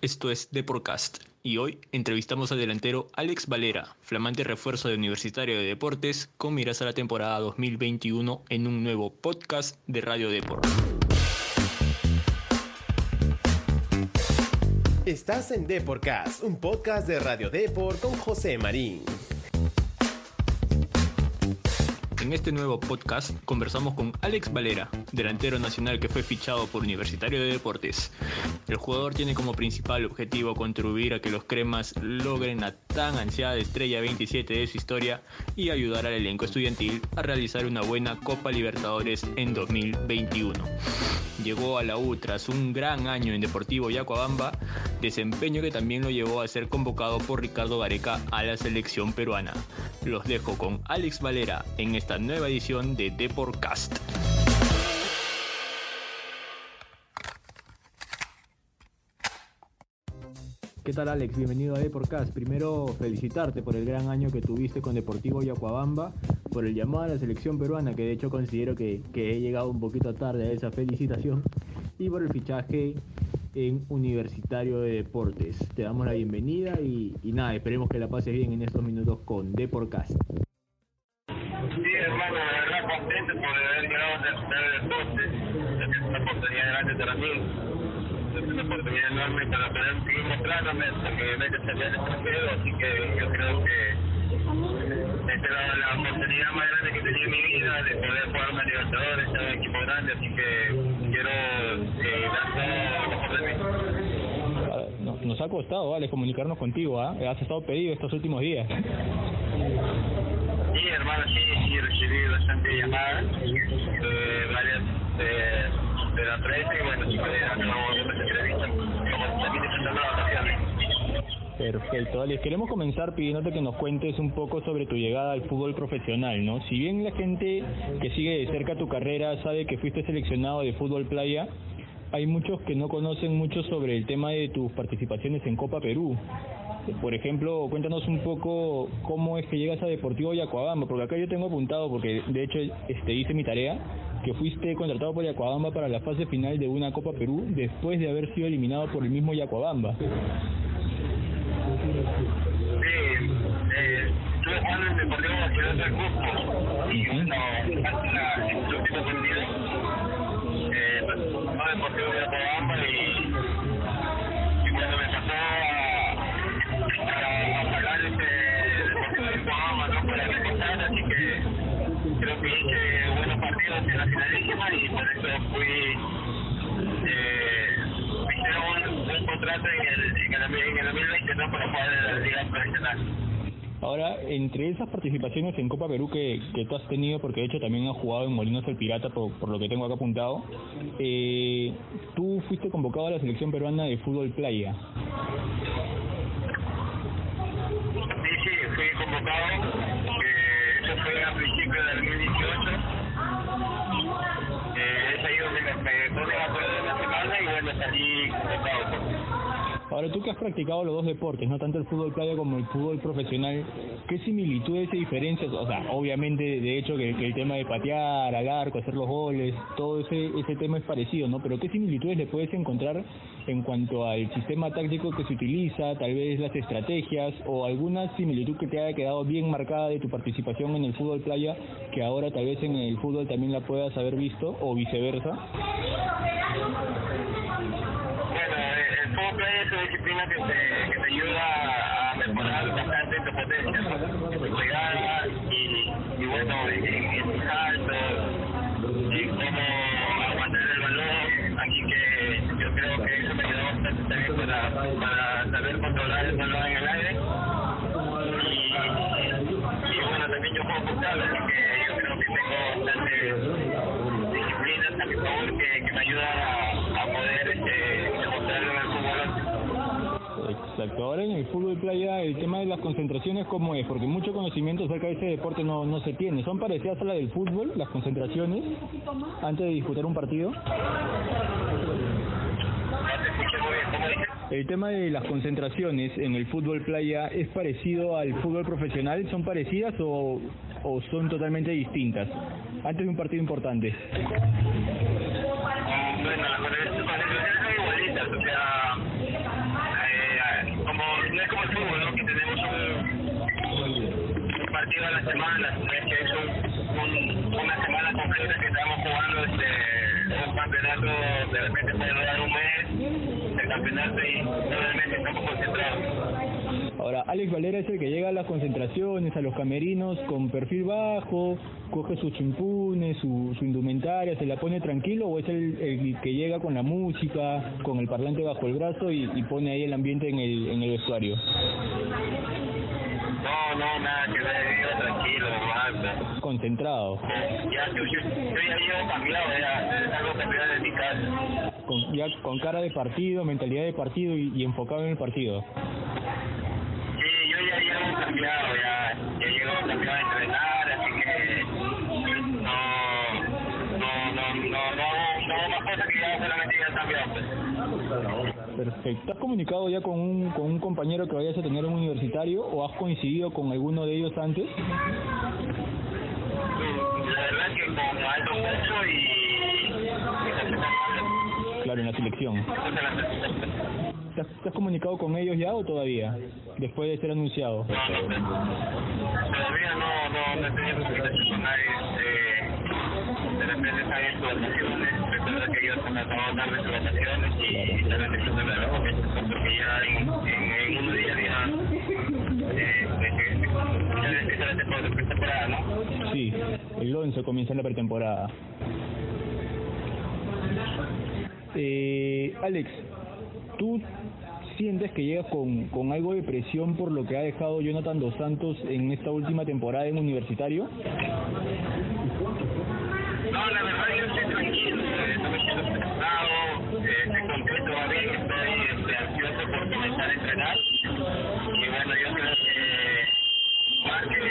Esto es Deporcast y hoy entrevistamos al delantero Alex Valera, flamante refuerzo de Universitario de Deportes, con miras a la temporada 2021 en un nuevo podcast de Radio Deport. Estás en Deporcast, un podcast de Radio Deport con José Marín. En este nuevo podcast conversamos con Alex Valera, delantero nacional que fue fichado por Universitario de Deportes. El jugador tiene como principal objetivo contribuir a que los cremas logren la tan ansiada estrella 27 de su historia y ayudar al elenco estudiantil a realizar una buena Copa Libertadores en 2021. Llegó a la U tras un gran año en Deportivo Yacuabamba, desempeño que también lo llevó a ser convocado por Ricardo Gareca a la selección peruana. Los dejo con Alex Valera en esta nueva edición de Deporcast. ¿Qué tal Alex? Bienvenido a Deporcast. Primero felicitarte por el gran año que tuviste con Deportivo Yacuabamba, por el llamado a la selección peruana, que de hecho considero que, que he llegado un poquito tarde a esa felicitación, y por el fichaje en Universitario de Deportes. Te damos la bienvenida y, y nada, esperemos que la pases bien en estos minutos con Deporcast. Sí, hermano, la verdad contento por haber llegado a Universitario de Deportes, es una oportunidad grande para mí es una oportunidad enorme para poder seguir mostrándome, porque me salido al extranjero, así que yo creo que esta es la, la, oportunidad más grande que he tenido en mi vida de poder jugar una Libertadores, en un equipo grande, así que quiero eh, dar todo lo mejor de mí. Nos ha costado, vale, comunicarnos contigo, ¿ah? ¿eh? Has estado pedido estos últimos días. Sí, hermano, sí, sí, recibí bastante llamadas, eh, varias eh, de la prensa y bueno, sí, Perfecto, Alex. Queremos comenzar pidiéndote que nos cuentes un poco sobre tu llegada al fútbol profesional, ¿no? Si bien la gente que sigue de cerca tu carrera sabe que fuiste seleccionado de fútbol playa, hay muchos que no conocen mucho sobre el tema de tus participaciones en Copa Perú. Por ejemplo, cuéntanos un poco cómo es que llegas a Deportivo Yacuabamba, porque acá yo tengo apuntado, porque de hecho este hice mi tarea, que fuiste contratado por Yacuabamba para la fase final de una Copa Perú después de haber sido eliminado por el mismo Yacuabamba. Jugando en Deportivo Nacional del Cusco y bueno, la, el último partido eh, no Deportivo de Yacuabamba y, y cuando me pasó a, a, pagar ese Deportivo de Yacuabamba no para recortar, así que creo que hice buenos partidos en la finalísima y por eso fui eh, me hicieron un, un contrato en el, en el, en el 2020 ¿no? para jugar en la liga profesional. Ahora, entre esas participaciones en Copa Perú que, que tú has tenido, porque de hecho también has jugado en Molinos el Pirata, por, lo que tengo acá apuntado, eh, tú fuiste convocado a la selección peruana de fútbol playa. Sí, sí, fui convocado, eh, eso fue a principios del 2018. Eh, es ahí donde me, me ponen a poner la semana y bueno, salí convocado. Ahora, tú que has practicado los dos deportes, no tanto el fútbol playa como el fútbol profesional, ¿qué similitudes y diferencias? O sea, obviamente, de hecho, que, el tema de patear al arco, hacer los goles, todo ese, ese tema es parecido, ¿no? Pero ¿qué similitudes le puedes encontrar en cuanto al sistema táctico que se utiliza, tal vez las estrategias o alguna similitud que te haya quedado bien marcada de tu participación en el fútbol playa que ahora tal vez en el fútbol también la puedas haber visto o viceversa? playa es que te, que te ayuda a mejorar bastante tu potencia, ¿no? tu pegada y, bueno, en, tus saltos, y cómo aguantar el balón, así que yo creo que eso me ayudó bastante también para, para saber controlar el balón en el aire. Y, y bueno, también yo juego futsal, Exacto. Ahora en el fútbol playa el tema de las concentraciones cómo es, porque mucho conocimiento acerca de este deporte no, no se tiene. ¿Son parecidas a la del fútbol, las concentraciones, antes de disputar un partido? El tema de las concentraciones en el fútbol playa es parecido al fútbol profesional, ¿son parecidas o, o son totalmente distintas? Antes de un partido importante. Bueno, las concentraciones son igualitas, o sea, es como el fútbol, ¿no? Que tenemos un, partido a la semana, es que es un, una semana completa que estamos jugando este, un campeonato, de repente puede durar un mes, el campeonato y nueve meses estamos Ahora, Alex Valera es el que llega a las concentraciones, a los camerinos con perfil bajo, coge sus chimpunes, su, su indumentaria, se la pone tranquilo o es el, el que llega con la música, con el parlante bajo el brazo y, y pone ahí el ambiente en el, en el vestuario. No, no, nada que yo tranquilo, nomás. Concentrado. Ya, yo, yo, yo ya llevo cambiado, ya salgo cambiado de mi casa. Con, ya con cara de partido, mentalidad de partido y, y enfocado en el partido. Yo ya ya, llevo cambiado a entrenar, así que no, no, no, no, no, no cosas que ya solamente ya cambiado. Pues. Perfecto. ¿Has comunicado ya con un, con un compañero que vayas a tener en un universitario o has coincidido con alguno de ellos antes? La verdad es que con Aldo Mucho y, en la selección. ¿Te has, te has comunicado con ellos ya o todavía? Después de ser anunciado. No, no, todavía no, no, no he tenido comunicación con nadie. Eh, de repente están en sus vacaciones. Recuerda que ellos han acabado tarde sus vacaciones y están empezando la época. Porque ya en, en, en unos días ya, eh, de ya empieza la temporada, ¿no? Sí, el 11 comienza la pretemporada. Eh, Alex, ¿tú sientes que llegas con, con algo de presión por lo que ha dejado Jonathan Dos Santos en esta última temporada en universitario? No, la verdad yo estoy tranquilo, eh, siento estresado, eh, estoy contento, bien, estoy ansioso por comenzar a entrenar. Y bueno, yo creo que más que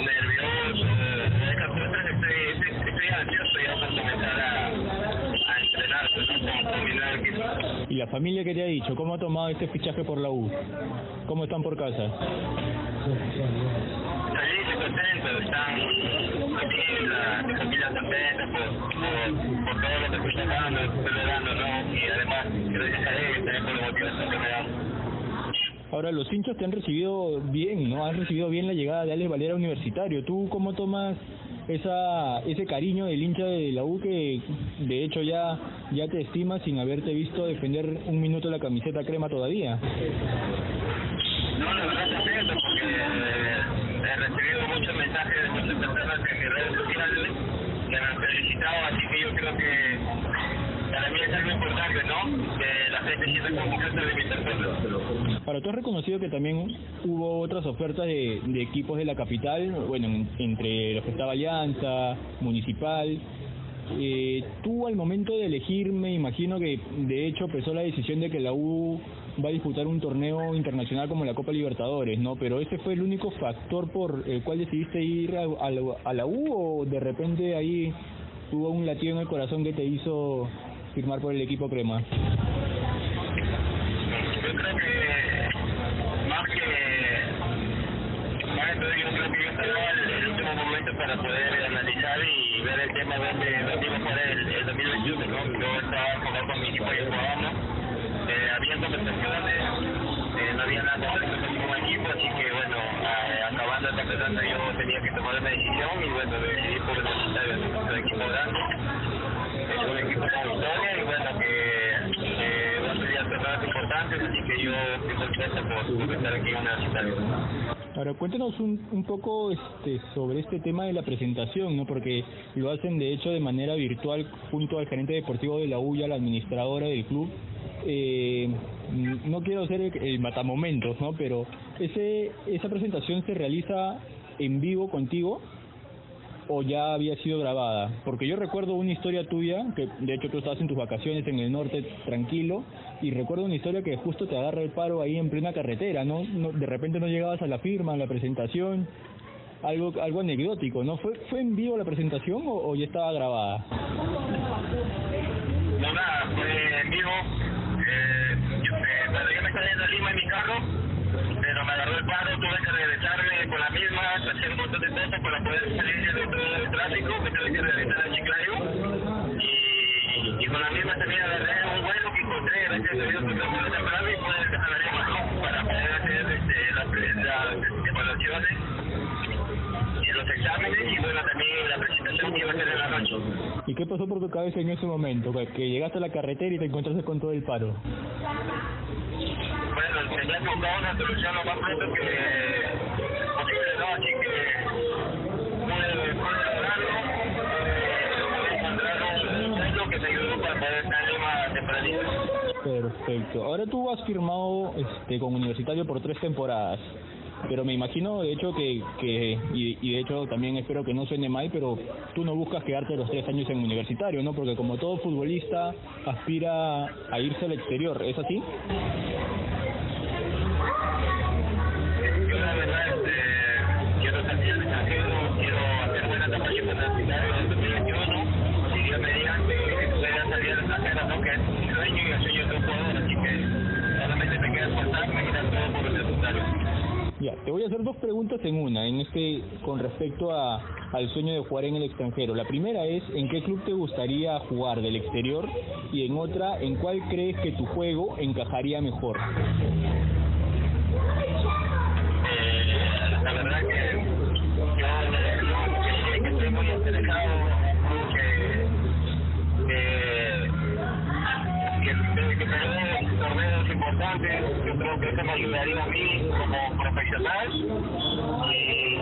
nervioso cosas, estoy, estoy, estoy ansioso ya por comenzar a ¿Y la familia qué te ha dicho? ¿Cómo ha tomado este fichaje por la U? ¿Cómo están por casa? Feliz y contento, están bien, la, mi familia contenta por, todo lo que sacando, estoy logrando, ¿no? Y además, gracias a ellos también por la motivación que me dan. Ahora, los hinchas te han recibido bien, ¿no? Han recibido bien la llegada de Alex Valera Universitario. ¿Tú cómo tomas esa ese cariño del hincha de la U que de hecho ya ya te estima sin haberte visto defender un minuto la camiseta crema todavía? No, la verdad contento porque eh, he recibido muchos mensajes de muchas personas en mis redes sociales que me han felicitado, así que yo creo que para mí es algo importante, ¿no? Que la gente sienta confianza de mi persona. Ahora, tú has reconocido que también hubo otras ofertas de, equipos de la capital, bueno, en- entre los que estaba Alianza, Municipal. Eh, tú al momento de elegir, me imagino que de hecho pesó la decisión de que la U va a disputar un torneo internacional como la Copa Libertadores, ¿no? Pero ese fue el único factor por el cual decidiste ir a la U o de repente ahí tuvo un latido en el corazón que te hizo firmar por el equipo crema. Yo creo que más que más yo creo que yo esperaba el, el último momento para poder analizar y ver el tema donde, donde iba a jugar el, el 2021, ¿no? Yo estaba jugando con mi equipo y jugábamos, eh, había conversaciones, eh, no había nada ningún equipo, así que bueno, a- acabando el campeonato yo tenía que tomar una decisión y bueno, decidí por el un equipo grande, un equipo con historia y bueno, que a importantes, así que yo estoy contento por, estar aquí en Universitario. Ahora, cuéntanos un, un poco este, sobre este tema de la presentación, ¿no? Porque lo hacen de hecho de manera virtual junto al gerente deportivo de la U la administradora del club. Eh, no quiero ser el, el matamomentos, ¿no? Pero ese esa presentación se realiza en vivo contigo o ya había sido grabada? Porque yo recuerdo una historia tuya, que de hecho tú estabas en tus vacaciones en el norte tranquilo, y recuerdo una historia que justo te agarra el paro ahí en plena carretera, ¿no? no de repente no llegabas a la firma, a la presentación, algo algo anecdótico, ¿no? ¿Fue, fue en vivo la presentación o, o ya estaba grabada? Evaluaciones. los exámenes y bueno, también la presentación que iba a ser en la noche. ¿Y qué pasó por tu cabeza en ese momento? Que llegaste a la carretera y te encontraste con todo el paro. Bueno, tenía buscar una solución lo más pronto que posible, ¿no? Así que pude, pude lograrlo, eh, encontrar un que me ayudó para poder salir más tempranito. Perfecto. Ahora tú has firmado este, con Universitario por tres temporadas pero me imagino de hecho que, que y, de hecho también espero que no suene mal, pero tú no buscas quedarte los tres años en universitario, ¿no? Porque como todo futbolista aspira a irse al exterior, ¿es así? Yo la verdad este, quiero salir al extranjero, quiero hacer buena campaña internacional en 2021, y Dios mediante pueda salir al extranjero, ¿no? que es mi sueño y el sueño de un jugador, así que solamente me queda esforzarme y dar todo por los resultados. Ya, te voy a hacer dos preguntas en una, en este con respecto a, al sueño de jugar en el extranjero. La primera es, ¿en qué club te gustaría jugar del exterior? Y en otra, ¿en cuál crees que tu juego encajaría mejor? Eh, la verdad que yo creo que eso me ayudaría a mí como profesional y,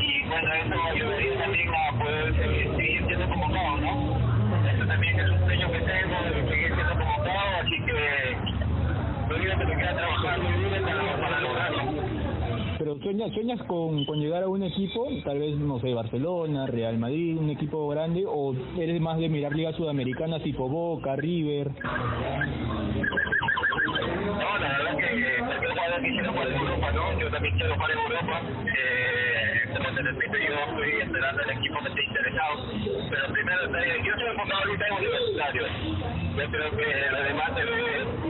y bueno, eso me ayudaría también a poder seguir, seguir siendo convocado, ¿no? Eso también es un sueño que tengo de seguir siendo convocado, así que lo único que me queda trabajar muy duro para, para lograrlo. Pero sueñas, sueñas con, con llegar a un equipo, tal vez, no sé, Barcelona, Real Madrid, un equipo grande, o eres más de mirar ligas sudamericanas tipo Boca, River. No, la verdad que cualquier jugador quisiera jugar en Europa, ¿no? Yo también quiero jugar en Europa. Eh, como te repito, yo estoy esperando al equipo que esté interesado. Pero primero, yo estoy enfocado ahorita en universitario. Yo creo que lo demás se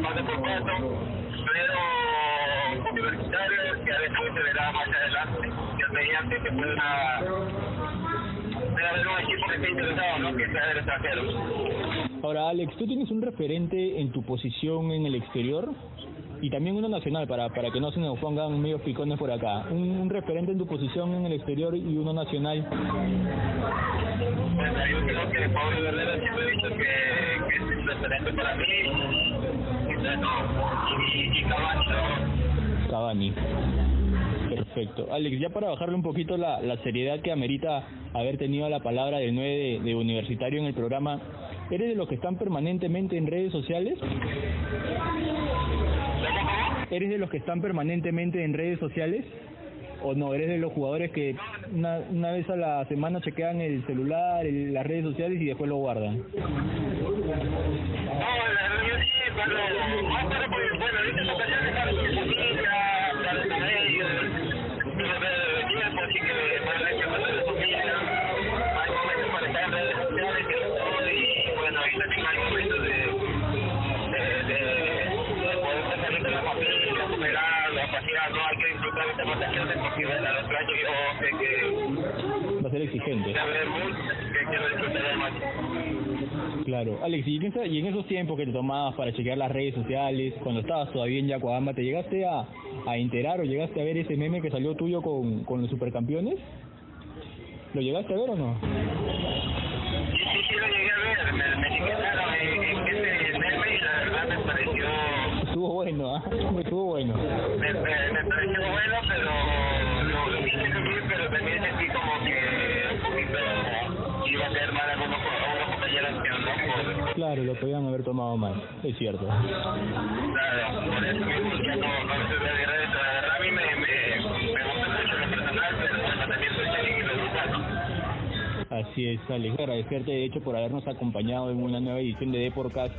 paso por paso. Pero que a veces se verá más adelante. Que mediante que pueda haber un equipo que esté interesado, ¿no? Que sea del extranjero. Ahora, Alex, ¿tú tienes un referente en tu posición en el exterior? Y también uno nacional, para, para que no se nos pongan medio picones por acá. Un, un referente en tu posición en el exterior y uno nacional. Bueno, yo creo que Pablo Herrera siempre he dicho que, que es un referente para mí. Y, bueno, y, y Cavani, ¿no? Cavani. Perfecto. Alex, ya para bajarle un poquito la, seriedad que amerita haber tenido la palabra del 9 de, universitario en el programa, ¿eres de los que están permanentemente en redes sociales? ¿Eres de los que están permanentemente en redes sociales? ¿O no? ¿Eres de los jugadores que una, una vez a la semana chequean el celular, el, las redes sociales y después lo guardan? No, yo sí, cuando ahorita no hay que disfrutar estas vacaciones porque bueno, a los años yo sé que Va a ser exigente. la. Claro. Alex, y en, y en esos tiempos que te tomabas para chequear las redes sociales, cuando estabas todavía en Yacuabamba, ¿te llegaste a, a enterar o llegaste a ver ese meme que salió tuyo con, con los supercampeones? ¿Lo llegaste a ver o no? Sí, sí, sí, lo llegué a ver, me, me etiquetaron en, en ese meme y la verdad me pareció, Estuvo bueno, ¿ah? Estuvo bueno. me, me, me pareció bueno, pero lo, lo quise subir, pero también sentí como que un poquito iba a ser mal algunos, compañeros que no Claro, lo podían haber tomado mal, es cierto. claro, por eso mismo ya no, no de redes, la verdad a mí me, me, me gusta mucho lo personal, pero también soy que me gusta, ¿no? Así es, Alex. Agradecerte, de hecho, por habernos acompañado en una nueva edición de Deporcast.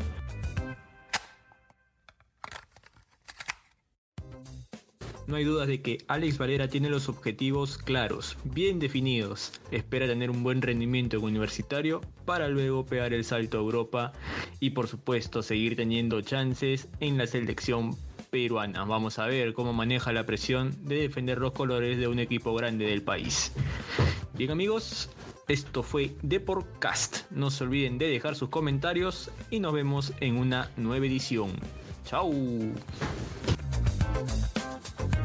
No hay dudas de que Alex Valera tiene los objetivos claros, bien definidos. Espera tener un buen rendimiento en universitario para luego pegar el salto a Europa y por supuesto seguir teniendo chances en la selección peruana. Vamos a ver cómo maneja la presión de defender los colores de un equipo grande del país. Bien amigos, esto fue Deporcast. No se olviden de dejar sus comentarios y nos vemos en una nueva edición. Chao.